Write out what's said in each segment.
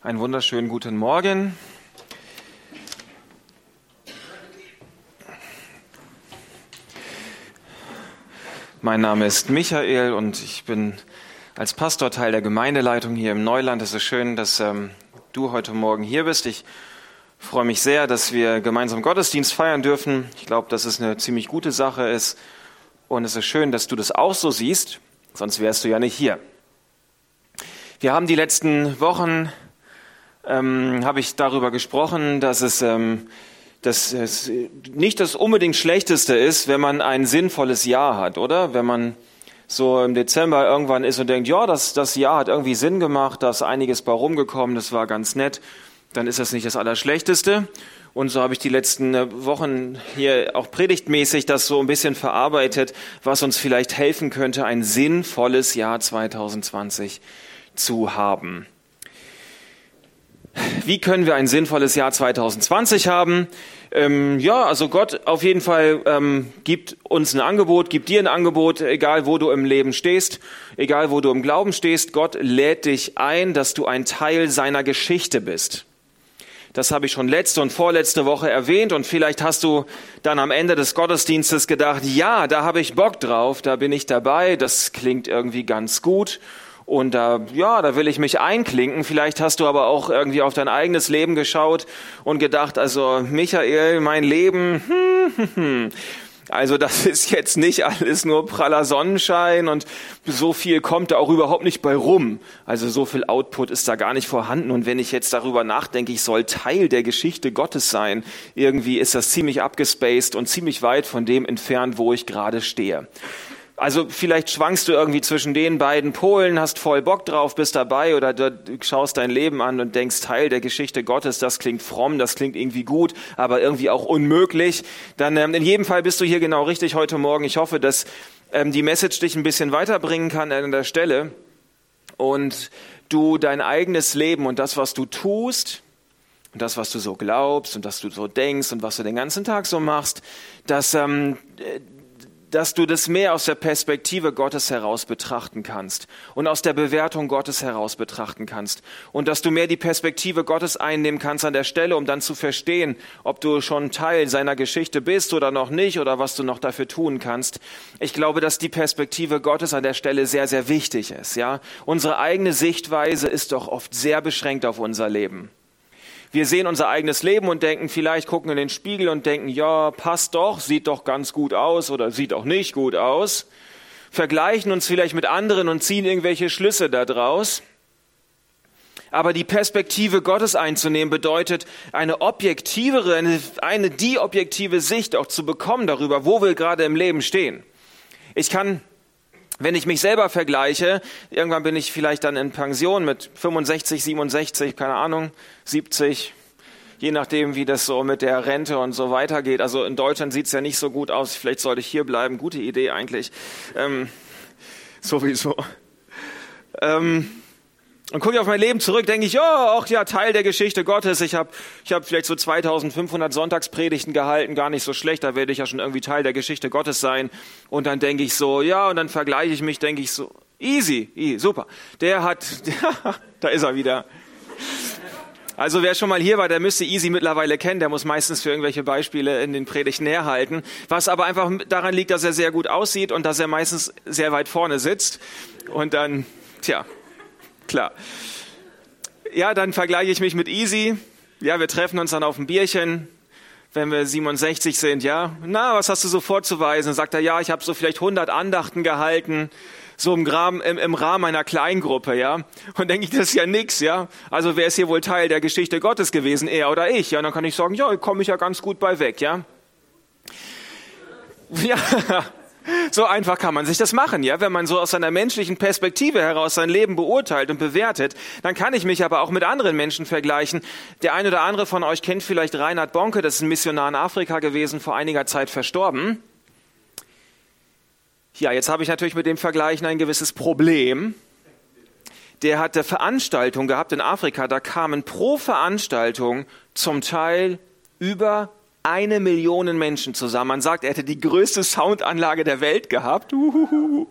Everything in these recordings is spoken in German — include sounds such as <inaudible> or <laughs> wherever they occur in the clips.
Einen wunderschönen guten Morgen. Mein Name ist Michael und ich bin als Pastor Teil der Gemeindeleitung hier im Neuland. Es ist schön, dass ähm, du heute Morgen hier bist. Ich freue mich sehr, dass wir gemeinsam Gottesdienst feiern dürfen. Ich glaube, dass es eine ziemlich gute Sache ist. Und es ist schön, dass du das auch so siehst, sonst wärst du ja nicht hier. Wir haben die letzten Wochen ähm, habe ich darüber gesprochen, dass es, ähm, dass es nicht das unbedingt Schlechteste ist, wenn man ein sinnvolles Jahr hat, oder? Wenn man so im Dezember irgendwann ist und denkt, ja, das, das Jahr hat irgendwie Sinn gemacht, da ist einiges bei rumgekommen, das war ganz nett, dann ist das nicht das Allerschlechteste. Und so habe ich die letzten äh, Wochen hier auch predigtmäßig das so ein bisschen verarbeitet, was uns vielleicht helfen könnte, ein sinnvolles Jahr 2020 zu haben. Wie können wir ein sinnvolles Jahr 2020 haben? Ähm, ja, also Gott auf jeden Fall ähm, gibt uns ein Angebot, gibt dir ein Angebot, egal wo du im Leben stehst, egal wo du im Glauben stehst. Gott lädt dich ein, dass du ein Teil seiner Geschichte bist. Das habe ich schon letzte und vorletzte Woche erwähnt und vielleicht hast du dann am Ende des Gottesdienstes gedacht, ja, da habe ich Bock drauf, da bin ich dabei, das klingt irgendwie ganz gut. Und da, ja, da will ich mich einklinken. Vielleicht hast du aber auch irgendwie auf dein eigenes Leben geschaut und gedacht, also Michael, mein Leben, hm, hm, <laughs> hm. Also das ist jetzt nicht alles nur praller Sonnenschein und so viel kommt da auch überhaupt nicht bei rum. Also so viel Output ist da gar nicht vorhanden. Und wenn ich jetzt darüber nachdenke, ich soll Teil der Geschichte Gottes sein, irgendwie ist das ziemlich abgespaced und ziemlich weit von dem entfernt, wo ich gerade stehe. Also vielleicht schwankst du irgendwie zwischen den beiden Polen, hast voll Bock drauf, bist dabei oder du schaust dein Leben an und denkst, Teil der Geschichte Gottes, das klingt fromm, das klingt irgendwie gut, aber irgendwie auch unmöglich. Dann ähm, in jedem Fall bist du hier genau richtig heute Morgen. Ich hoffe, dass ähm, die Message dich ein bisschen weiterbringen kann an der Stelle und du dein eigenes Leben und das, was du tust, und das, was du so glaubst und das du so denkst und was du den ganzen Tag so machst, dass ähm, dass du das mehr aus der Perspektive Gottes heraus betrachten kannst und aus der Bewertung Gottes heraus betrachten kannst und dass du mehr die Perspektive Gottes einnehmen kannst an der Stelle, um dann zu verstehen, ob du schon Teil seiner Geschichte bist oder noch nicht oder was du noch dafür tun kannst. Ich glaube, dass die Perspektive Gottes an der Stelle sehr, sehr wichtig ist. Ja, unsere eigene Sichtweise ist doch oft sehr beschränkt auf unser Leben. Wir sehen unser eigenes Leben und denken, vielleicht gucken in den Spiegel und denken, ja, passt doch, sieht doch ganz gut aus oder sieht auch nicht gut aus. Vergleichen uns vielleicht mit anderen und ziehen irgendwelche Schlüsse daraus. Aber die Perspektive Gottes einzunehmen bedeutet, eine objektivere, eine, eine die objektive Sicht auch zu bekommen darüber, wo wir gerade im Leben stehen. Ich kann wenn ich mich selber vergleiche, irgendwann bin ich vielleicht dann in Pension mit 65, 67, keine Ahnung, 70, je nachdem, wie das so mit der Rente und so weitergeht. Also in Deutschland sieht's ja nicht so gut aus. Vielleicht sollte ich hier bleiben. Gute Idee eigentlich. Ähm, <laughs> sowieso. Ähm, und gucke ich auf mein Leben zurück, denke ich, ja, auch ja, Teil der Geschichte Gottes. Ich habe ich hab vielleicht so 2500 Sonntagspredigten gehalten, gar nicht so schlecht, da werde ich ja schon irgendwie Teil der Geschichte Gottes sein. Und dann denke ich so, ja, und dann vergleiche ich mich, denke ich so, easy, easy super. Der hat, <laughs> da ist er wieder. Also wer schon mal hier war, der müsste Easy mittlerweile kennen. Der muss meistens für irgendwelche Beispiele in den Predigten herhalten. Was aber einfach daran liegt, dass er sehr gut aussieht und dass er meistens sehr weit vorne sitzt. Und dann, tja, klar. Ja, dann vergleiche ich mich mit Easy. Ja, wir treffen uns dann auf ein Bierchen, wenn wir 67 sind, ja. Na, was hast du so vorzuweisen? Sagt er, ja, ich habe so vielleicht 100 Andachten gehalten, so im, Rahmen, im, im Rahmen einer Kleingruppe, ja. Und denke ich, das ist ja nix, ja. Also wer ist hier wohl Teil der Geschichte Gottes gewesen, er oder ich? Ja, und dann kann ich sagen, ja, komme ich ja ganz gut bei weg, ja. Ja, <laughs> so einfach kann man sich das machen, ja. Wenn man so aus seiner menschlichen Perspektive heraus sein Leben beurteilt und bewertet, dann kann ich mich aber auch mit anderen Menschen vergleichen. Der eine oder andere von euch kennt vielleicht Reinhard Bonke, das ist ein Missionar in Afrika gewesen, vor einiger Zeit verstorben. Ja, jetzt habe ich natürlich mit dem Vergleichen ein gewisses Problem. Der hatte Veranstaltungen gehabt in Afrika, da kamen pro Veranstaltung zum Teil über eine Million Menschen zusammen. Man sagt, er hätte die größte Soundanlage der Welt gehabt. Uhuhu.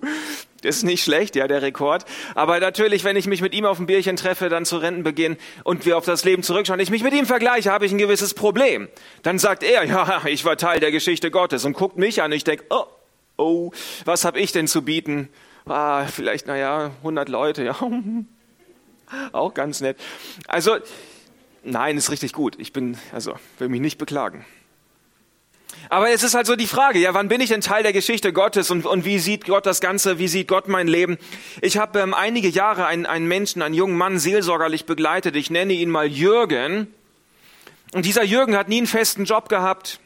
Ist nicht schlecht, ja, der Rekord. Aber natürlich, wenn ich mich mit ihm auf ein Bierchen treffe, dann zu Rentenbeginn und wir auf das Leben zurückschauen, ich mich mit ihm vergleiche, habe ich ein gewisses Problem. Dann sagt er, ja, <laughs> ich war Teil der Geschichte Gottes und guckt mich an. Und ich denke, oh, oh, was habe ich denn zu bieten? Ah, vielleicht, naja, 100 Leute, ja. <laughs> Auch ganz nett. Also, nein, ist richtig gut. Ich bin, also, will mich nicht beklagen. Aber es ist halt so die Frage, ja, wann bin ich denn Teil der Geschichte Gottes und, und wie sieht Gott das Ganze, wie sieht Gott mein Leben? Ich habe ähm, einige Jahre einen, einen Menschen, einen jungen Mann seelsorgerlich begleitet. Ich nenne ihn mal Jürgen. Und dieser Jürgen hat nie einen festen Job gehabt.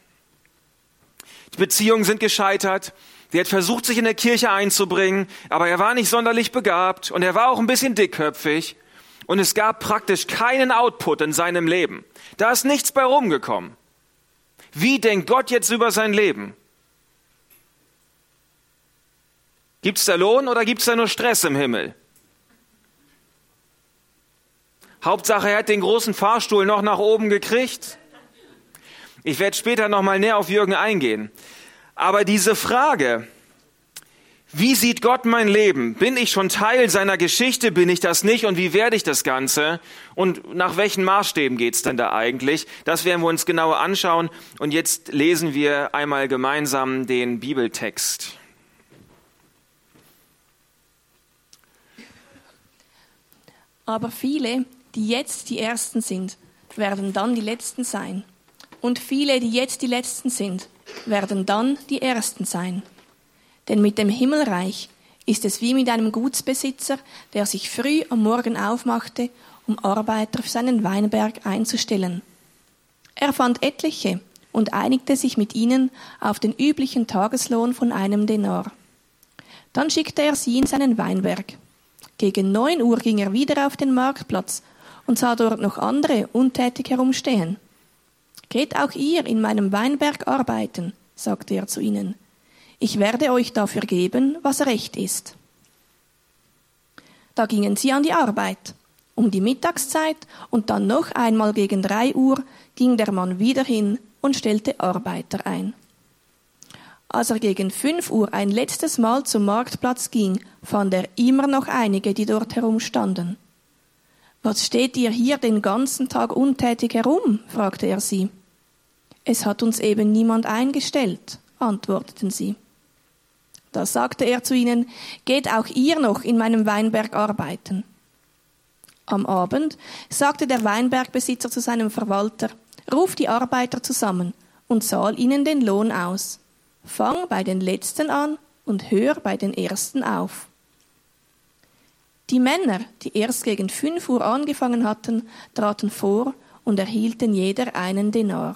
Die Beziehungen sind gescheitert. Der hat versucht, sich in der Kirche einzubringen, aber er war nicht sonderlich begabt und er war auch ein bisschen dickköpfig. Und es gab praktisch keinen Output in seinem Leben. Da ist nichts bei rumgekommen. Wie denkt Gott jetzt über sein Leben? Gibt es da Lohn oder gibt es da nur Stress im Himmel? Hauptsache, er hat den großen Fahrstuhl noch nach oben gekriegt. Ich werde später noch mal näher auf Jürgen eingehen. Aber diese Frage, wie sieht Gott mein Leben? Bin ich schon Teil seiner Geschichte? Bin ich das nicht? Und wie werde ich das Ganze? Und nach welchen Maßstäben geht's denn da eigentlich? Das werden wir uns genauer anschauen. Und jetzt lesen wir einmal gemeinsam den Bibeltext. Aber viele, die jetzt die Ersten sind, werden dann die Letzten sein. Und viele, die jetzt die Letzten sind, werden dann die Ersten sein. Denn mit dem Himmelreich ist es wie mit einem Gutsbesitzer, der sich früh am Morgen aufmachte, um Arbeiter für seinen Weinberg einzustellen. Er fand etliche und einigte sich mit ihnen auf den üblichen Tageslohn von einem Denar. Dann schickte er sie in seinen Weinberg. Gegen neun Uhr ging er wieder auf den Marktplatz und sah dort noch andere untätig herumstehen. Geht auch ihr in meinem Weinberg arbeiten, sagte er zu ihnen ich werde euch dafür geben, was recht ist. Da gingen sie an die Arbeit. Um die Mittagszeit und dann noch einmal gegen drei Uhr ging der Mann wieder hin und stellte Arbeiter ein. Als er gegen fünf Uhr ein letztes Mal zum Marktplatz ging, fand er immer noch einige, die dort herumstanden. Was steht ihr hier den ganzen Tag untätig herum? fragte er sie. Es hat uns eben niemand eingestellt, antworteten sie. Da sagte er zu ihnen, geht auch ihr noch in meinem Weinberg arbeiten. Am Abend sagte der Weinbergbesitzer zu seinem Verwalter, ruf die Arbeiter zusammen und zahl ihnen den Lohn aus. Fang bei den Letzten an und hör bei den Ersten auf. Die Männer, die erst gegen fünf Uhr angefangen hatten, traten vor und erhielten jeder einen Denar.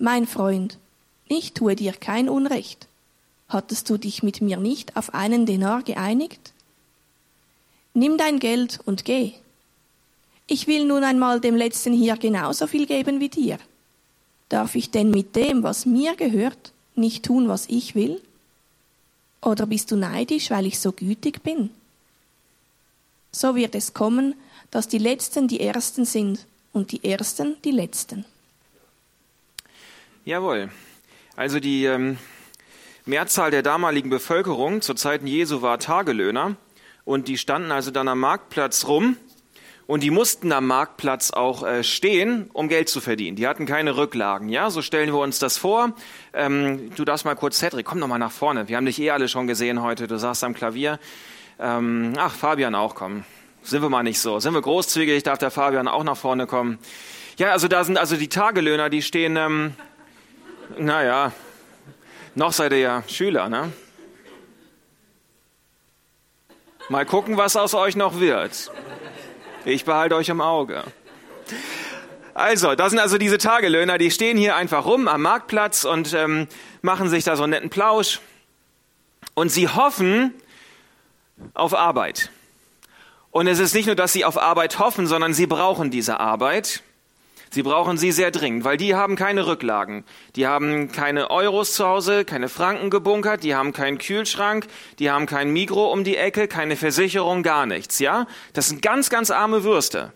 mein Freund, ich tue dir kein Unrecht. Hattest du dich mit mir nicht auf einen Denar geeinigt? Nimm dein Geld und geh. Ich will nun einmal dem Letzten hier genauso viel geben wie dir. Darf ich denn mit dem, was mir gehört, nicht tun, was ich will? Oder bist du neidisch, weil ich so gütig bin? So wird es kommen, dass die Letzten die Ersten sind und die Ersten die Letzten. Jawohl. Also die ähm, Mehrzahl der damaligen Bevölkerung zu Zeiten Jesu war Tagelöhner und die standen also dann am Marktplatz rum und die mussten am Marktplatz auch äh, stehen, um Geld zu verdienen. Die hatten keine Rücklagen. Ja, so stellen wir uns das vor. Ähm, du darfst mal kurz, Cedric, komm doch mal nach vorne. Wir haben dich eh alle schon gesehen heute. Du saßt am Klavier. Ähm, ach, Fabian auch, komm. Sind wir mal nicht so. Sind wir großzügig, darf der Fabian auch nach vorne kommen. Ja, also da sind also die Tagelöhner, die stehen ähm, naja, noch seid ihr ja Schüler, ne? Mal gucken, was aus euch noch wird. Ich behalte euch im Auge. Also, das sind also diese Tagelöhner, die stehen hier einfach rum am Marktplatz und ähm, machen sich da so einen netten Plausch. Und sie hoffen auf Arbeit. Und es ist nicht nur, dass sie auf Arbeit hoffen, sondern sie brauchen diese Arbeit. Sie brauchen sie sehr dringend, weil die haben keine Rücklagen. Die haben keine Euros zu Hause, keine Franken gebunkert, die haben keinen Kühlschrank, die haben kein Mikro um die Ecke, keine Versicherung, gar nichts, ja? Das sind ganz, ganz arme Würste.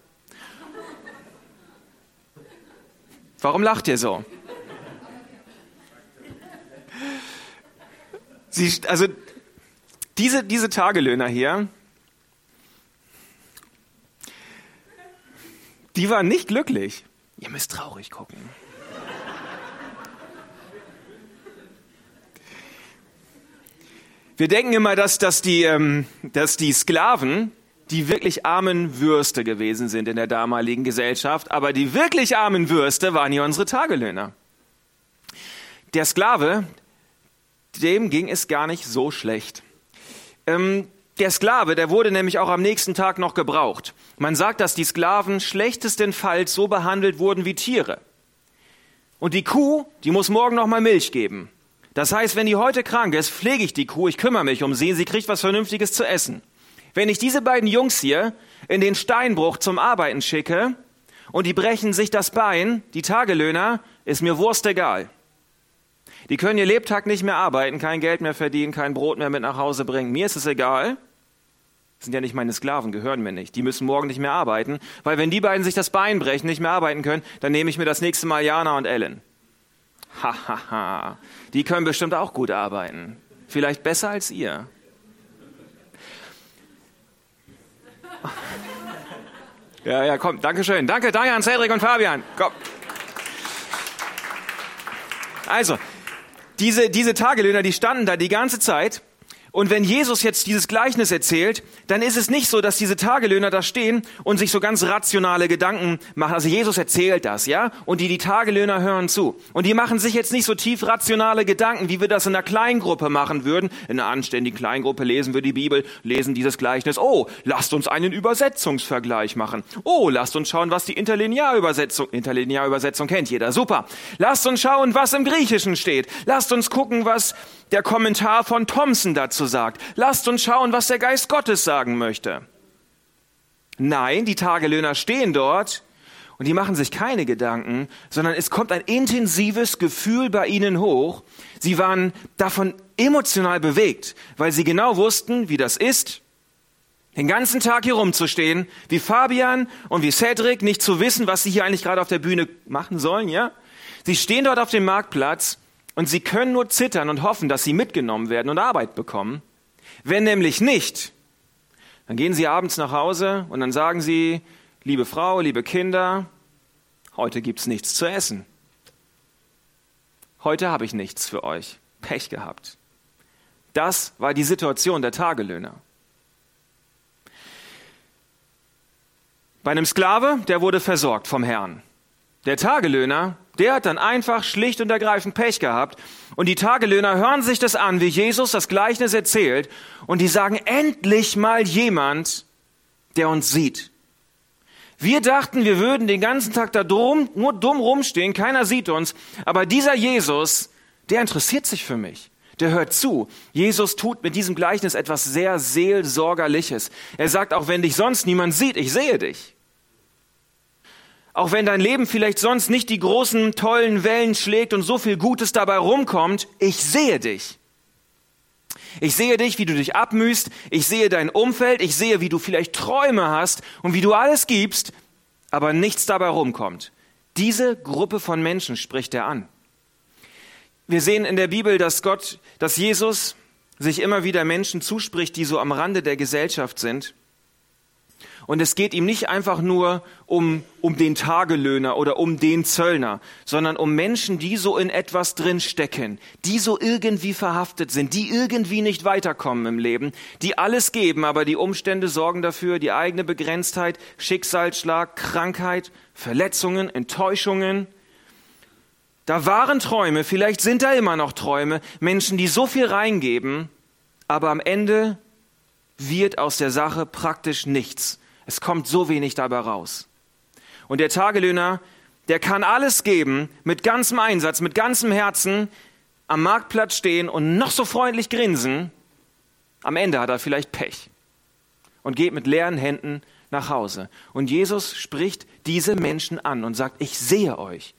Warum lacht ihr so? Sie, also diese, diese Tagelöhner hier, die waren nicht glücklich. Ihr müsst traurig gucken. Wir denken immer, dass, dass, die, ähm, dass die Sklaven die wirklich armen Würste gewesen sind in der damaligen Gesellschaft, aber die wirklich armen Würste waren hier unsere Tagelöhner. Der Sklave, dem ging es gar nicht so schlecht. Ähm, der Sklave, der wurde nämlich auch am nächsten Tag noch gebraucht. Man sagt, dass die Sklaven schlechtestenfalls so behandelt wurden wie Tiere. Und die Kuh, die muss morgen noch mal Milch geben. Das heißt, wenn die heute krank ist, pflege ich die Kuh, ich kümmere mich um sie, sie kriegt was Vernünftiges zu essen. Wenn ich diese beiden Jungs hier in den Steinbruch zum Arbeiten schicke und die brechen sich das Bein, die Tagelöhner, ist mir Wurst egal. Die können ihr Lebtag nicht mehr arbeiten, kein Geld mehr verdienen, kein Brot mehr mit nach Hause bringen. Mir ist es egal. Das sind ja nicht meine Sklaven, gehören mir nicht. Die müssen morgen nicht mehr arbeiten, weil wenn die beiden sich das Bein brechen, nicht mehr arbeiten können, dann nehme ich mir das nächste Mal Jana und Ellen. Hahaha. Ha, ha. Die können bestimmt auch gut arbeiten. Vielleicht besser als ihr. <laughs> Ja, ja, komm, danke schön. Danke, Diane, Cedric und Fabian. Komm. Also, diese, diese Tagelöhner, die standen da die ganze Zeit und wenn Jesus jetzt dieses Gleichnis erzählt, dann ist es nicht so, dass diese Tagelöhner da stehen und sich so ganz rationale Gedanken machen. Also Jesus erzählt das, ja? Und die, die Tagelöhner hören zu. Und die machen sich jetzt nicht so tief rationale Gedanken, wie wir das in einer Kleingruppe machen würden. In einer anständigen Kleingruppe lesen wir die Bibel, lesen dieses Gleichnis. Oh, lasst uns einen Übersetzungsvergleich machen. Oh, lasst uns schauen, was die Interlinearübersetzung, Interlinearübersetzung kennt jeder. Super. Lasst uns schauen, was im Griechischen steht. Lasst uns gucken, was der Kommentar von Thomson dazu sagt. Lasst uns schauen, was der Geist Gottes sagen möchte. Nein, die Tagelöhner stehen dort und die machen sich keine Gedanken, sondern es kommt ein intensives Gefühl bei ihnen hoch. Sie waren davon emotional bewegt, weil sie genau wussten, wie das ist, den ganzen Tag hier rumzustehen, wie Fabian und wie Cedric, nicht zu wissen, was sie hier eigentlich gerade auf der Bühne machen sollen, ja? Sie stehen dort auf dem Marktplatz und sie können nur zittern und hoffen, dass sie mitgenommen werden und Arbeit bekommen. Wenn nämlich nicht, dann gehen sie abends nach Hause und dann sagen sie, liebe Frau, liebe Kinder, heute gibt's nichts zu essen. Heute habe ich nichts für euch. Pech gehabt. Das war die Situation der Tagelöhner. Bei einem Sklave, der wurde versorgt vom Herrn. Der Tagelöhner, der hat dann einfach schlicht und ergreifend Pech gehabt. Und die Tagelöhner hören sich das an, wie Jesus das Gleichnis erzählt. Und die sagen, endlich mal jemand, der uns sieht. Wir dachten, wir würden den ganzen Tag da drum, nur dumm rumstehen, keiner sieht uns. Aber dieser Jesus, der interessiert sich für mich. Der hört zu. Jesus tut mit diesem Gleichnis etwas sehr seelsorgerliches. Er sagt, auch wenn dich sonst niemand sieht, ich sehe dich. Auch wenn dein Leben vielleicht sonst nicht die großen, tollen Wellen schlägt und so viel Gutes dabei rumkommt, ich sehe dich. Ich sehe dich, wie du dich abmühst. Ich sehe dein Umfeld. Ich sehe, wie du vielleicht Träume hast und wie du alles gibst, aber nichts dabei rumkommt. Diese Gruppe von Menschen spricht er an. Wir sehen in der Bibel, dass Gott, dass Jesus sich immer wieder Menschen zuspricht, die so am Rande der Gesellschaft sind und es geht ihm nicht einfach nur um, um den Tagelöhner oder um den Zöllner, sondern um Menschen, die so in etwas drin stecken, die so irgendwie verhaftet sind, die irgendwie nicht weiterkommen im Leben, die alles geben, aber die Umstände sorgen dafür, die eigene Begrenztheit, Schicksalsschlag, Krankheit, Verletzungen, Enttäuschungen. Da waren Träume, vielleicht sind da immer noch Träume, Menschen, die so viel reingeben, aber am Ende wird aus der Sache praktisch nichts. Es kommt so wenig dabei raus. Und der Tagelöhner, der kann alles geben, mit ganzem Einsatz, mit ganzem Herzen, am Marktplatz stehen und noch so freundlich grinsen. Am Ende hat er vielleicht Pech und geht mit leeren Händen nach Hause. Und Jesus spricht diese Menschen an und sagt, ich sehe euch.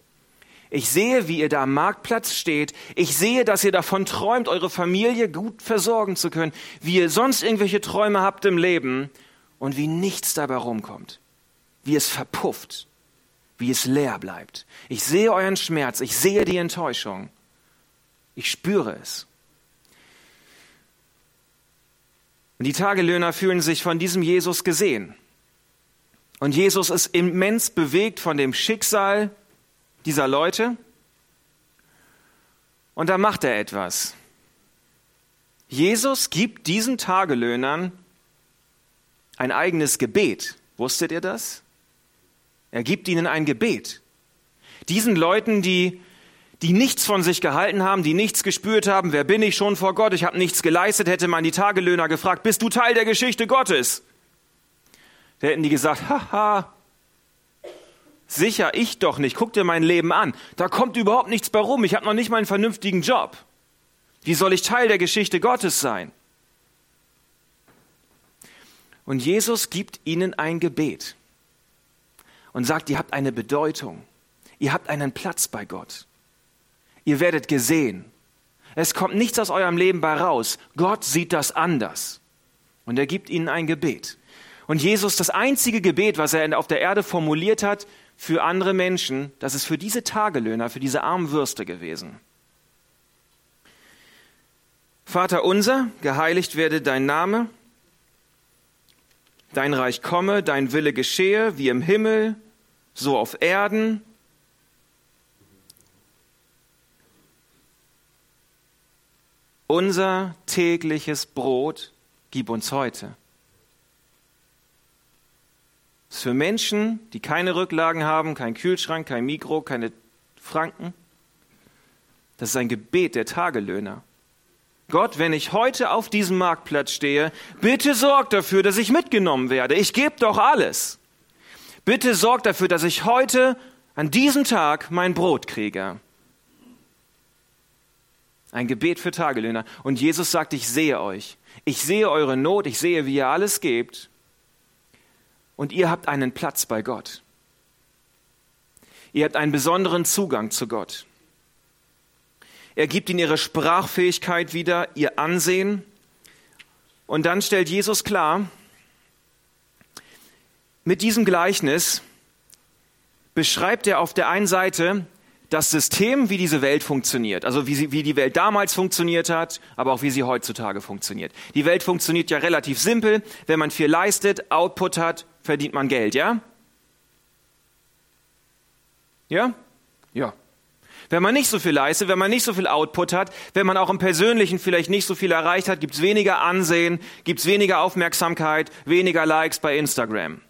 Ich sehe, wie ihr da am Marktplatz steht. Ich sehe, dass ihr davon träumt, eure Familie gut versorgen zu können, wie ihr sonst irgendwelche Träume habt im Leben und wie nichts dabei rumkommt, wie es verpufft, wie es leer bleibt. Ich sehe euren Schmerz, ich sehe die Enttäuschung. Ich spüre es. Und die Tagelöhner fühlen sich von diesem Jesus gesehen. Und Jesus ist immens bewegt von dem Schicksal dieser Leute. Und da macht er etwas. Jesus gibt diesen Tagelöhnern ein eigenes Gebet. Wusstet ihr das? Er gibt ihnen ein Gebet. Diesen Leuten, die, die nichts von sich gehalten haben, die nichts gespürt haben, wer bin ich schon vor Gott, ich habe nichts geleistet, hätte man die Tagelöhner gefragt, bist du Teil der Geschichte Gottes? Da hätten die gesagt, haha, sicher ich doch nicht, guck dir mein Leben an, da kommt überhaupt nichts bei rum, ich habe noch nicht mal einen vernünftigen Job. Wie soll ich Teil der Geschichte Gottes sein? Und Jesus gibt ihnen ein Gebet und sagt, ihr habt eine Bedeutung, ihr habt einen Platz bei Gott, ihr werdet gesehen. Es kommt nichts aus eurem Leben bei raus. Gott sieht das anders. Und er gibt ihnen ein Gebet. Und Jesus, das einzige Gebet, was er auf der Erde formuliert hat für andere Menschen, das ist für diese Tagelöhner, für diese armen Würste gewesen. Vater unser, geheiligt werde dein Name, dein Reich komme, dein Wille geschehe, wie im Himmel, so auf Erden. Unser tägliches Brot gib uns heute das ist für Menschen, die keine Rücklagen haben, keinen Kühlschrank, kein Mikro, keine Franken. Das ist ein Gebet der Tagelöhner. Gott, wenn ich heute auf diesem Marktplatz stehe, bitte sorg dafür, dass ich mitgenommen werde. Ich gebe doch alles. Bitte sorg dafür, dass ich heute an diesem Tag mein Brot kriege. Ein Gebet für Tagelöhner. Und Jesus sagt, ich sehe euch. Ich sehe eure Not, ich sehe, wie ihr alles gebt und ihr habt einen Platz bei Gott. Ihr habt einen besonderen Zugang zu Gott. Er gibt ihnen ihre Sprachfähigkeit wieder, ihr Ansehen. Und dann stellt Jesus klar, mit diesem Gleichnis beschreibt er auf der einen Seite das System, wie diese Welt funktioniert, also wie, sie, wie die Welt damals funktioniert hat, aber auch wie sie heutzutage funktioniert. Die Welt funktioniert ja relativ simpel. Wenn man viel leistet, Output hat, verdient man Geld, ja? Ja? Ja. Wenn man nicht so viel leistet, wenn man nicht so viel Output hat, wenn man auch im Persönlichen vielleicht nicht so viel erreicht hat, gibt es weniger Ansehen, gibt es weniger Aufmerksamkeit, weniger Likes bei Instagram.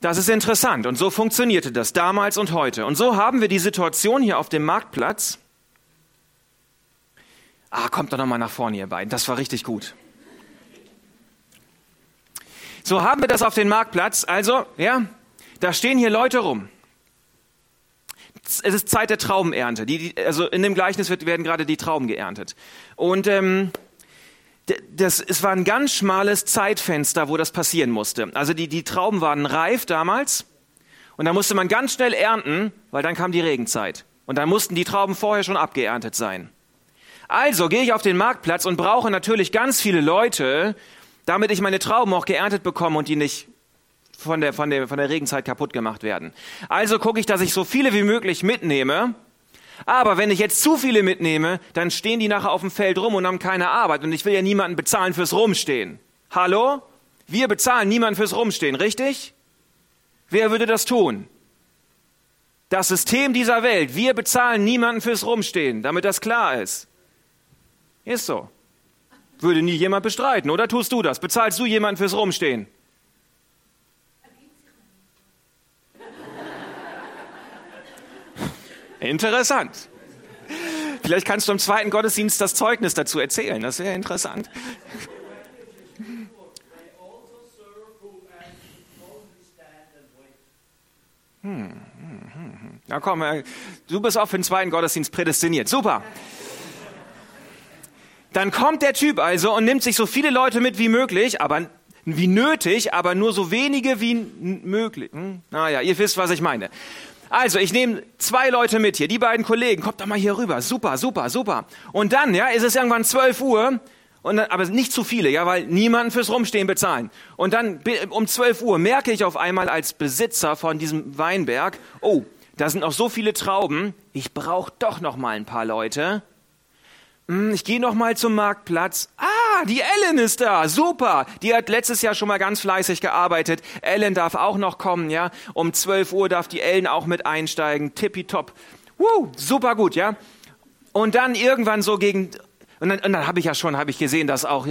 Das ist interessant und so funktionierte das damals und heute. Und so haben wir die Situation hier auf dem Marktplatz. Ah, kommt doch nochmal nach vorne, ihr beiden. Das war richtig gut. So haben wir das auf dem Marktplatz. Also, ja, da stehen hier Leute rum. Es ist Zeit der Traubenernte. Die, die, also in dem Gleichnis wird, werden gerade die Trauben geerntet. Und ähm, das, es war ein ganz schmales Zeitfenster, wo das passieren musste. Also die, die Trauben waren reif damals und da musste man ganz schnell ernten, weil dann kam die Regenzeit. Und dann mussten die Trauben vorher schon abgeerntet sein. Also gehe ich auf den Marktplatz und brauche natürlich ganz viele Leute, damit ich meine Trauben auch geerntet bekomme und die nicht von der, von der, von der Regenzeit kaputt gemacht werden. Also gucke ich, dass ich so viele wie möglich mitnehme. Aber wenn ich jetzt zu viele mitnehme, dann stehen die nachher auf dem Feld rum und haben keine Arbeit. Und ich will ja niemanden bezahlen fürs Rumstehen. Hallo? Wir bezahlen niemanden fürs Rumstehen, richtig? Wer würde das tun? Das System dieser Welt. Wir bezahlen niemanden fürs Rumstehen, damit das klar ist. Ist so. Würde nie jemand bestreiten, oder tust du das? Bezahlst du jemanden fürs Rumstehen? Interessant. Vielleicht kannst du im zweiten Gottesdienst das Zeugnis dazu erzählen. Das wäre interessant. Hm, hm, hm. Na komm, äh, du bist auch für den zweiten Gottesdienst prädestiniert. Super. Dann kommt der Typ also und nimmt sich so viele Leute mit wie möglich, aber wie nötig, aber nur so wenige wie möglich. Hm? Naja, ihr wisst, was ich meine. Also, ich nehme zwei Leute mit hier, die beiden Kollegen, kommt doch mal hier rüber. Super, super, super. Und dann, ja, ist es irgendwann 12 Uhr, und dann, aber nicht zu viele, ja, weil niemanden fürs Rumstehen bezahlen. Und dann um 12 Uhr merke ich auf einmal als Besitzer von diesem Weinberg, oh, da sind noch so viele Trauben, ich brauche doch noch mal ein paar Leute. Hm, ich gehe noch mal zum Marktplatz. Ah, die Ellen ist da. Super. Die hat letztes Jahr schon mal ganz fleißig gearbeitet. Ellen darf auch noch kommen, ja. Um 12 Uhr darf die Ellen auch mit einsteigen. Tippitopp. Woo, super gut, ja. Und dann irgendwann so gegen und dann, dann habe ich ja schon, habe ich gesehen, dass auch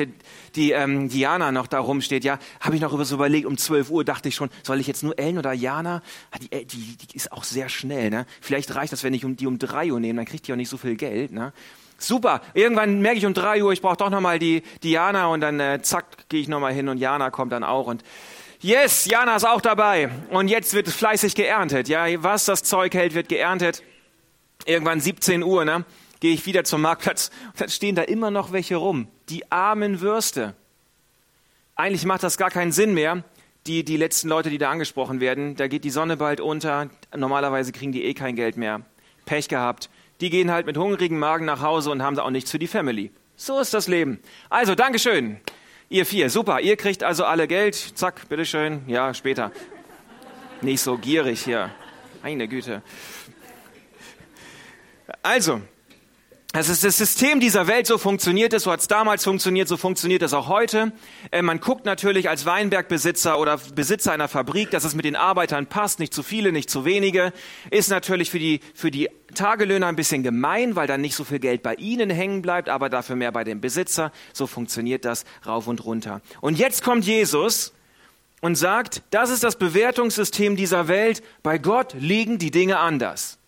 die ähm, Diana noch da rumsteht. Ja, habe ich noch über so überlegt. Um 12 Uhr dachte ich schon, soll ich jetzt nur Ellen oder Jana? Ah, die, äh, die, die ist auch sehr schnell. Ne? Vielleicht reicht das, wenn ich um, die um 3 Uhr nehme, dann kriegt die auch nicht so viel Geld. Ne? Super. Irgendwann merke ich um drei Uhr, ich brauche doch nochmal die Diana und dann äh, zack, gehe ich nochmal hin und Jana kommt dann auch und yes, Jana ist auch dabei. Und jetzt wird fleißig geerntet. Ja, was das Zeug hält, wird geerntet. Irgendwann 17 Uhr, ne? Gehe ich wieder zum Marktplatz und dann stehen da immer noch welche rum. Die armen Würste. Eigentlich macht das gar keinen Sinn mehr. Die, die letzten Leute, die da angesprochen werden, da geht die Sonne bald unter. Normalerweise kriegen die eh kein Geld mehr. Pech gehabt die gehen halt mit hungrigen Magen nach Hause und haben auch nichts für die Family. So ist das Leben. Also, Dankeschön. Ihr vier, super. Ihr kriegt also alle Geld. Zack, bitteschön. Ja, später. Nicht so gierig hier. Meine Güte. Also, es ist das System dieser Welt, so funktioniert es, so hat es damals funktioniert, so funktioniert es auch heute. Äh, man guckt natürlich als Weinbergbesitzer oder Besitzer einer Fabrik, dass es mit den Arbeitern passt, nicht zu viele, nicht zu wenige. Ist natürlich für die, für die Tagelöhner ein bisschen gemein, weil dann nicht so viel Geld bei ihnen hängen bleibt, aber dafür mehr bei dem Besitzer. So funktioniert das rauf und runter. Und jetzt kommt Jesus und sagt, das ist das Bewertungssystem dieser Welt. Bei Gott liegen die Dinge anders.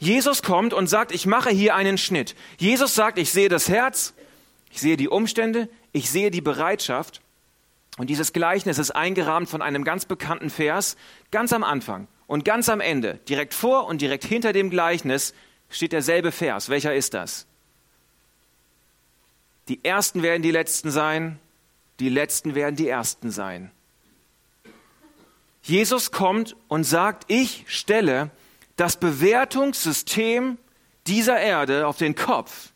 Jesus kommt und sagt, ich mache hier einen Schnitt. Jesus sagt, ich sehe das Herz, ich sehe die Umstände, ich sehe die Bereitschaft. Und dieses Gleichnis ist eingerahmt von einem ganz bekannten Vers, ganz am Anfang und ganz am Ende. Direkt vor und direkt hinter dem Gleichnis steht derselbe Vers. Welcher ist das? Die Ersten werden die Letzten sein, die Letzten werden die Ersten sein. Jesus kommt und sagt, ich stelle das Bewertungssystem dieser Erde auf den Kopf.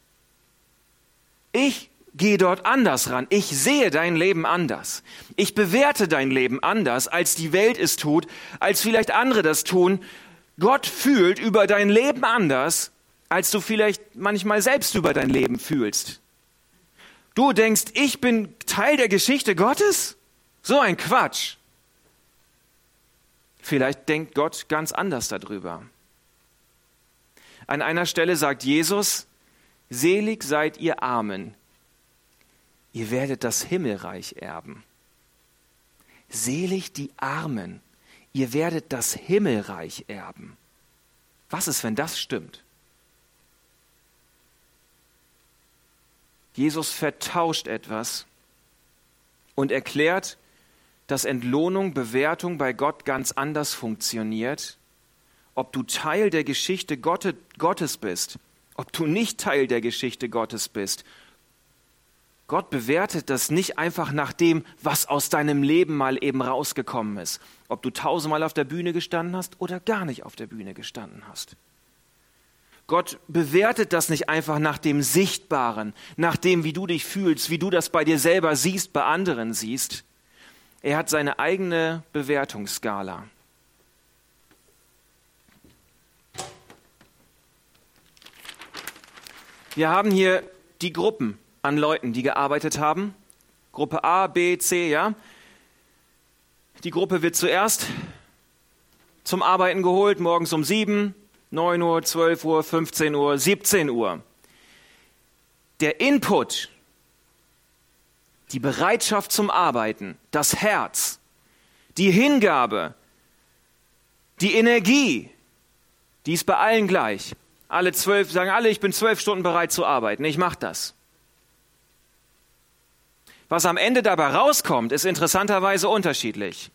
Ich gehe dort anders ran. Ich sehe dein Leben anders. Ich bewerte dein Leben anders, als die Welt es tut, als vielleicht andere das tun. Gott fühlt über dein Leben anders, als du vielleicht manchmal selbst über dein Leben fühlst. Du denkst, ich bin Teil der Geschichte Gottes? So ein Quatsch. Vielleicht denkt Gott ganz anders darüber. An einer Stelle sagt Jesus, Selig seid ihr Armen, ihr werdet das Himmelreich erben. Selig die Armen, ihr werdet das Himmelreich erben. Was ist, wenn das stimmt? Jesus vertauscht etwas und erklärt, dass Entlohnung, Bewertung bei Gott ganz anders funktioniert ob du Teil der Geschichte Gottes bist, ob du nicht Teil der Geschichte Gottes bist. Gott bewertet das nicht einfach nach dem, was aus deinem Leben mal eben rausgekommen ist. Ob du tausendmal auf der Bühne gestanden hast oder gar nicht auf der Bühne gestanden hast. Gott bewertet das nicht einfach nach dem Sichtbaren, nach dem, wie du dich fühlst, wie du das bei dir selber siehst, bei anderen siehst. Er hat seine eigene Bewertungsskala. Wir haben hier die Gruppen an Leuten, die gearbeitet haben. Gruppe A, B, C, ja. Die Gruppe wird zuerst zum Arbeiten geholt, morgens um 7, 9 Uhr, 12 Uhr, 15 Uhr, 17 Uhr. Der Input, die Bereitschaft zum Arbeiten, das Herz, die Hingabe, die Energie, die ist bei allen gleich alle zwölf, sagen alle, ich bin zwölf Stunden bereit zu arbeiten, ich mache das. Was am Ende dabei rauskommt, ist interessanterweise unterschiedlich.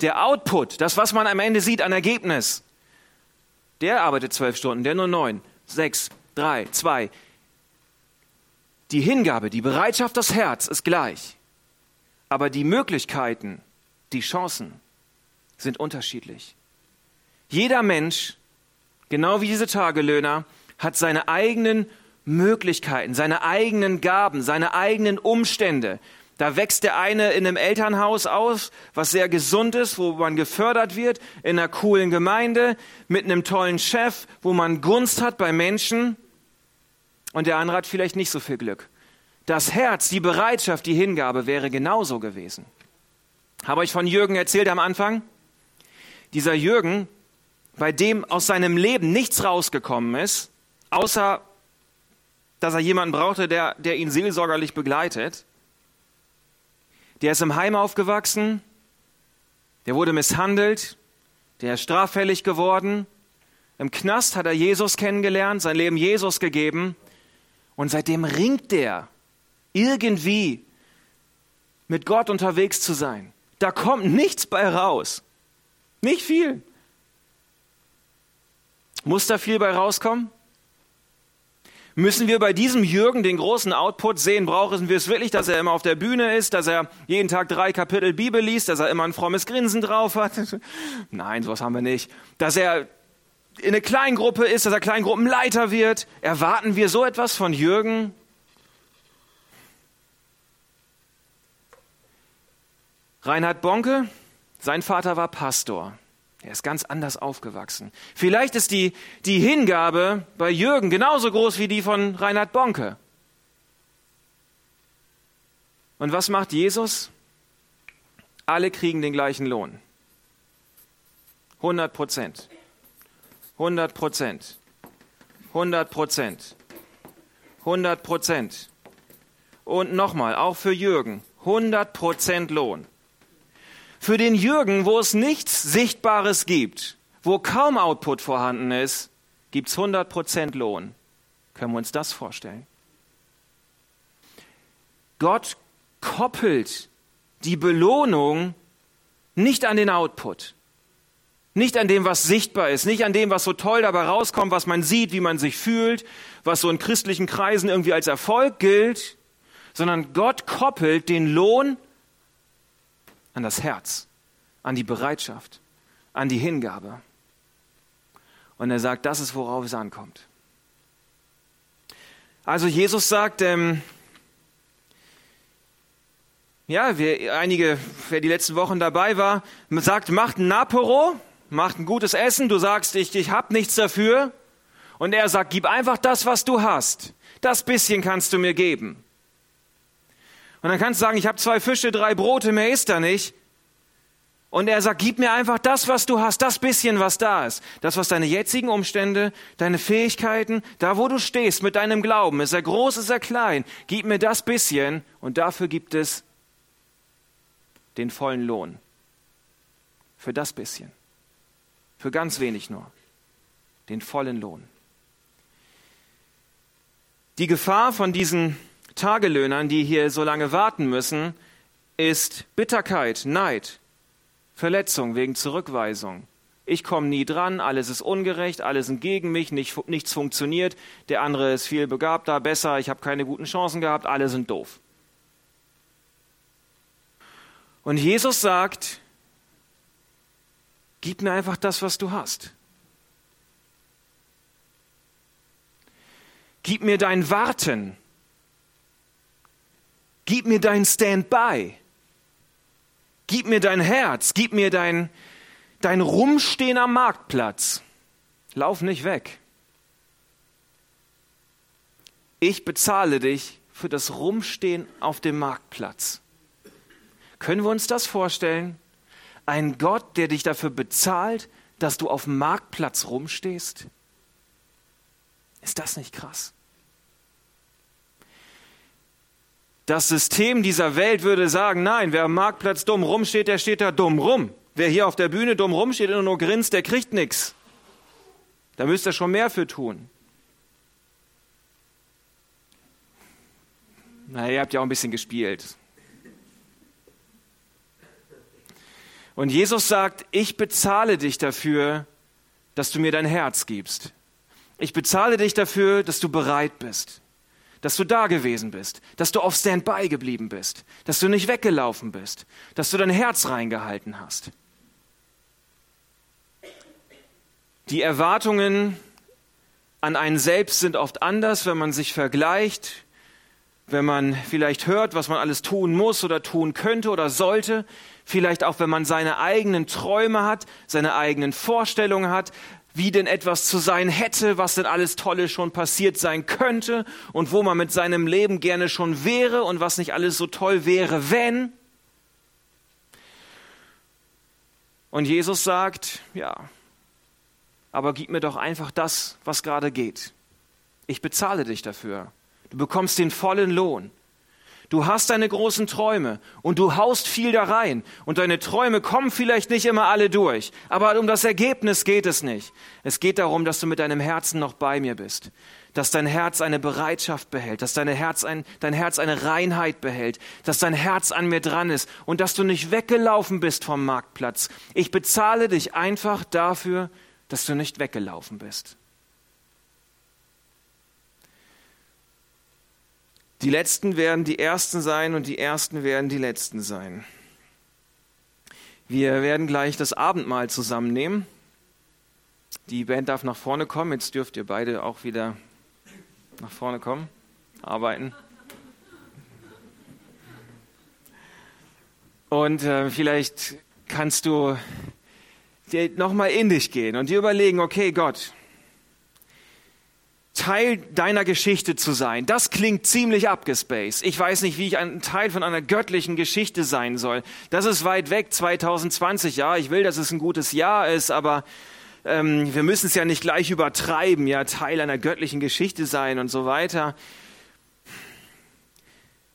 Der Output, das, was man am Ende sieht an Ergebnis, der arbeitet zwölf Stunden, der nur neun, sechs, drei, zwei. Die Hingabe, die Bereitschaft, das Herz ist gleich. Aber die Möglichkeiten, die Chancen sind unterschiedlich. Jeder Mensch, genau wie diese Tagelöhner, hat seine eigenen Möglichkeiten, seine eigenen Gaben, seine eigenen Umstände. Da wächst der eine in einem Elternhaus aus, was sehr gesund ist, wo man gefördert wird, in einer coolen Gemeinde, mit einem tollen Chef, wo man Gunst hat bei Menschen. Und der andere hat vielleicht nicht so viel Glück. Das Herz, die Bereitschaft, die Hingabe wäre genauso gewesen. Habe ich von Jürgen erzählt am Anfang? Dieser Jürgen, bei dem aus seinem Leben nichts rausgekommen ist, außer dass er jemanden brauchte, der, der ihn seelsorgerlich begleitet. Der ist im Heim aufgewachsen, der wurde misshandelt, der ist straffällig geworden. Im Knast hat er Jesus kennengelernt, sein Leben Jesus gegeben. Und seitdem ringt der irgendwie mit Gott unterwegs zu sein. Da kommt nichts bei raus. Nicht viel. Muss da viel bei rauskommen? Müssen wir bei diesem Jürgen den großen Output sehen? Brauchen wir es wirklich, dass er immer auf der Bühne ist, dass er jeden Tag drei Kapitel Bibel liest, dass er immer ein frommes Grinsen drauf hat? <laughs> Nein, sowas haben wir nicht. Dass er in eine Kleingruppe ist, dass er Kleingruppenleiter wird. Erwarten wir so etwas von Jürgen? Reinhard Bonke, sein Vater war Pastor. Er ist ganz anders aufgewachsen. Vielleicht ist die, die Hingabe bei Jürgen genauso groß wie die von Reinhard Bonke. Und was macht Jesus? Alle kriegen den gleichen Lohn. 100 Prozent. 100 Prozent. 100 Prozent. 100 Prozent. Und nochmal, auch für Jürgen, 100 Prozent Lohn. Für den Jürgen, wo es nichts Sichtbares gibt, wo kaum Output vorhanden ist, gibt es 100% Lohn. Können wir uns das vorstellen? Gott koppelt die Belohnung nicht an den Output, nicht an dem, was sichtbar ist, nicht an dem, was so toll dabei rauskommt, was man sieht, wie man sich fühlt, was so in christlichen Kreisen irgendwie als Erfolg gilt, sondern Gott koppelt den Lohn an das Herz, an die Bereitschaft, an die Hingabe. Und er sagt, das ist, worauf es ankommt. Also Jesus sagt, ähm, ja, wer, einige, wer die letzten Wochen dabei war, sagt, macht ein Naporo, macht ein gutes Essen, du sagst, ich, ich hab nichts dafür. Und er sagt, gib einfach das, was du hast. Das bisschen kannst du mir geben. Und dann kannst du sagen, ich habe zwei Fische, drei Brote, mehr ist da nicht. Und er sagt, gib mir einfach das, was du hast, das bisschen, was da ist. Das, was deine jetzigen Umstände, deine Fähigkeiten, da wo du stehst mit deinem Glauben, ist er groß, ist er klein, gib mir das bisschen und dafür gibt es den vollen Lohn. Für das bisschen. Für ganz wenig nur. Den vollen Lohn. Die Gefahr von diesen Tagelöhnern, die hier so lange warten müssen, ist Bitterkeit, Neid, Verletzung wegen Zurückweisung. Ich komme nie dran, alles ist ungerecht, alles sind gegen mich, nicht, nichts funktioniert, der andere ist viel begabter, besser, ich habe keine guten Chancen gehabt, alle sind doof. Und Jesus sagt, gib mir einfach das, was du hast. Gib mir dein Warten. Gib mir dein Standby. Gib mir dein Herz, gib mir dein, dein Rumstehen am Marktplatz. Lauf nicht weg. Ich bezahle dich für das Rumstehen auf dem Marktplatz. Können wir uns das vorstellen? Ein Gott, der dich dafür bezahlt, dass du auf dem Marktplatz rumstehst? Ist das nicht krass? Das System dieser Welt würde sagen, nein, wer am Marktplatz dumm rumsteht, der steht da dumm rum. Wer hier auf der Bühne dumm rumsteht und nur grinst, der kriegt nichts. Da müsst ihr schon mehr für tun. Na, ihr habt ja auch ein bisschen gespielt. Und Jesus sagt, ich bezahle dich dafür, dass du mir dein Herz gibst. Ich bezahle dich dafür, dass du bereit bist, dass du da gewesen bist, dass du auf Standby geblieben bist, dass du nicht weggelaufen bist, dass du dein Herz reingehalten hast. Die Erwartungen an einen selbst sind oft anders, wenn man sich vergleicht, wenn man vielleicht hört, was man alles tun muss oder tun könnte oder sollte, vielleicht auch wenn man seine eigenen Träume hat, seine eigenen Vorstellungen hat, wie denn etwas zu sein hätte, was denn alles Tolle schon passiert sein könnte und wo man mit seinem Leben gerne schon wäre und was nicht alles so toll wäre, wenn. Und Jesus sagt, ja, aber gib mir doch einfach das, was gerade geht. Ich bezahle dich dafür. Du bekommst den vollen Lohn. Du hast deine großen Träume und du haust viel da rein und deine Träume kommen vielleicht nicht immer alle durch, aber um das Ergebnis geht es nicht. Es geht darum, dass du mit deinem Herzen noch bei mir bist, dass dein Herz eine Bereitschaft behält, dass dein Herz, ein, dein Herz eine Reinheit behält, dass dein Herz an mir dran ist und dass du nicht weggelaufen bist vom Marktplatz. Ich bezahle dich einfach dafür, dass du nicht weggelaufen bist. Die Letzten werden die Ersten sein und die Ersten werden die Letzten sein. Wir werden gleich das Abendmahl zusammennehmen. Die Band darf nach vorne kommen. Jetzt dürft ihr beide auch wieder nach vorne kommen, arbeiten. Und äh, vielleicht kannst du nochmal in dich gehen und dir überlegen, okay, Gott, Teil deiner Geschichte zu sein. Das klingt ziemlich abgespaced. Ich weiß nicht, wie ich ein Teil von einer göttlichen Geschichte sein soll. Das ist weit weg, 2020. Ja, ich will, dass es ein gutes Jahr ist, aber ähm, wir müssen es ja nicht gleich übertreiben, ja, Teil einer göttlichen Geschichte sein und so weiter.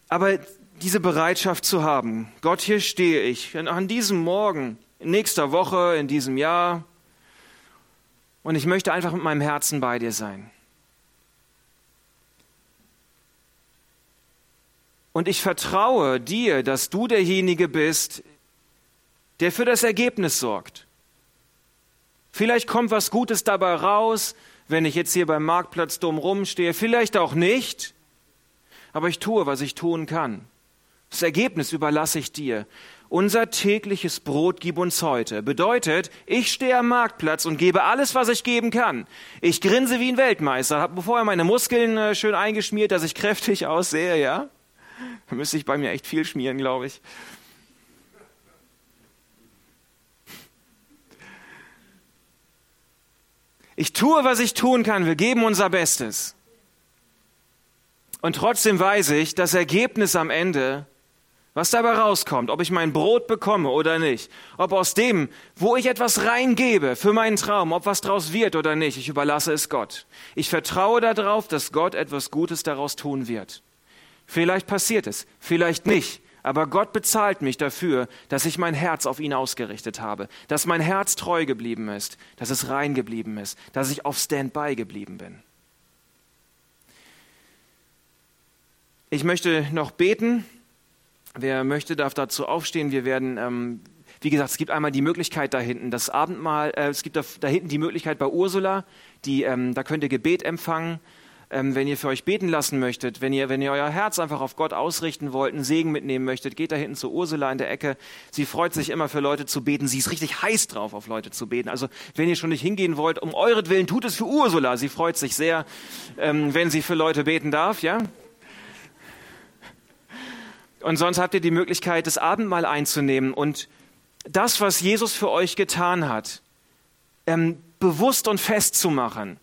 Aber diese Bereitschaft zu haben, Gott, hier stehe ich, an diesem Morgen, in nächster Woche, in diesem Jahr, und ich möchte einfach mit meinem Herzen bei dir sein. Und ich vertraue dir, dass du derjenige bist, der für das Ergebnis sorgt. Vielleicht kommt was Gutes dabei raus, wenn ich jetzt hier beim Marktplatz dumm rumstehe, vielleicht auch nicht, aber ich tue, was ich tun kann. Das Ergebnis überlasse ich dir. Unser tägliches Brot gib uns heute. Bedeutet, ich stehe am Marktplatz und gebe alles, was ich geben kann. Ich grinse wie ein Weltmeister, habe vorher meine Muskeln äh, schön eingeschmiert, dass ich kräftig aussehe, ja? Da müsste ich bei mir echt viel schmieren, glaube ich. Ich tue, was ich tun kann. Wir geben unser Bestes. Und trotzdem weiß ich, das Ergebnis am Ende, was dabei rauskommt, ob ich mein Brot bekomme oder nicht, ob aus dem, wo ich etwas reingebe für meinen Traum, ob was draus wird oder nicht, ich überlasse es Gott. Ich vertraue darauf, dass Gott etwas Gutes daraus tun wird. Vielleicht passiert es, vielleicht nicht. Aber Gott bezahlt mich dafür, dass ich mein Herz auf ihn ausgerichtet habe, dass mein Herz treu geblieben ist, dass es rein geblieben ist, dass ich auf Standby geblieben bin. Ich möchte noch beten. Wer möchte, darf dazu aufstehen. Wir werden, ähm, wie gesagt, es gibt einmal die Möglichkeit da hinten, das Abendmahl, äh, es gibt da, da, hinten die Möglichkeit bei Ursula, die, ähm, da könnt ihr Gebet empfangen ähm, wenn ihr für euch beten lassen möchtet, wenn ihr, wenn ihr euer Herz einfach auf Gott ausrichten wollt, einen Segen mitnehmen möchtet, geht da hinten zu Ursula in der Ecke. Sie freut sich immer für Leute zu beten. Sie ist richtig heiß drauf, auf Leute zu beten. Also wenn ihr schon nicht hingehen wollt, um euretwillen, tut es für Ursula. Sie freut sich sehr, ähm, wenn sie für Leute beten darf, ja? Und sonst habt ihr die Möglichkeit, das Abendmahl einzunehmen und das, was Jesus für euch getan hat, ähm, bewusst und festzumachen.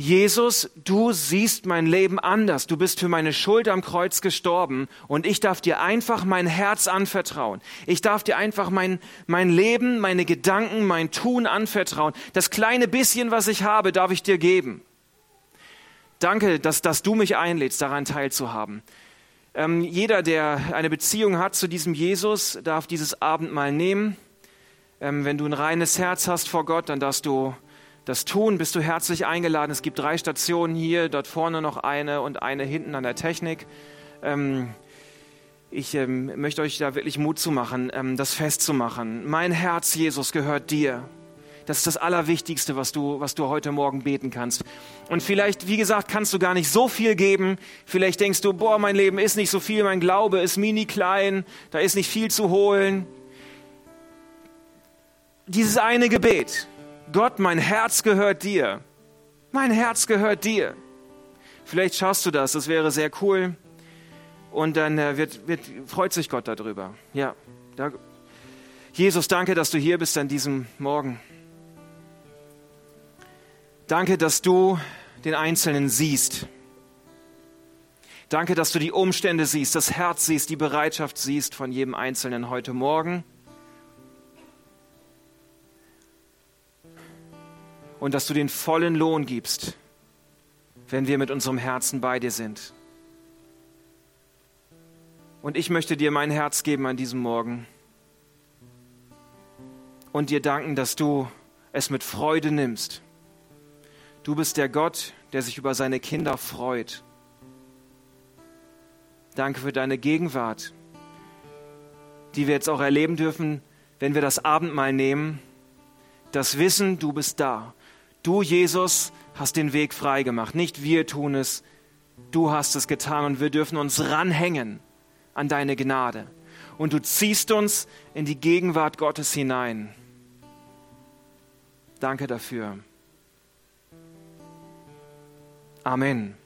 Jesus, du siehst mein Leben anders. Du bist für meine Schuld am Kreuz gestorben und ich darf dir einfach mein Herz anvertrauen. Ich darf dir einfach mein, mein Leben, meine Gedanken, mein Tun anvertrauen. Das kleine bisschen, was ich habe, darf ich dir geben. Danke, dass, dass du mich einlädst, daran teilzuhaben. Ähm, jeder, der eine Beziehung hat zu diesem Jesus, darf dieses Abendmahl nehmen. Ähm, wenn du ein reines Herz hast vor Gott, dann darfst du das tun, bist du herzlich eingeladen. Es gibt drei Stationen hier, dort vorne noch eine und eine hinten an der Technik. Ähm, ich ähm, möchte euch da wirklich Mut zu machen, ähm, das festzumachen. Mein Herz, Jesus, gehört dir. Das ist das Allerwichtigste, was du, was du heute Morgen beten kannst. Und vielleicht, wie gesagt, kannst du gar nicht so viel geben. Vielleicht denkst du, boah, mein Leben ist nicht so viel, mein Glaube ist mini klein, da ist nicht viel zu holen. Dieses eine Gebet, Gott, mein Herz gehört dir. Mein Herz gehört dir. Vielleicht schaffst du das, das wäre sehr cool. Und dann äh, wird, wird, freut sich Gott darüber. Ja, da, Jesus, danke, dass du hier bist an diesem Morgen. Danke, dass du den Einzelnen siehst. Danke, dass du die Umstände siehst, das Herz siehst, die Bereitschaft siehst von jedem Einzelnen heute Morgen. Und dass du den vollen Lohn gibst, wenn wir mit unserem Herzen bei dir sind. Und ich möchte dir mein Herz geben an diesem Morgen und dir danken, dass du es mit Freude nimmst. Du bist der Gott, der sich über seine Kinder freut. Danke für deine Gegenwart, die wir jetzt auch erleben dürfen, wenn wir das Abendmahl nehmen. Das Wissen, du bist da. Du, Jesus, hast den Weg freigemacht. Nicht wir tun es, du hast es getan und wir dürfen uns ranhängen an deine Gnade. Und du ziehst uns in die Gegenwart Gottes hinein. Danke dafür. Amen.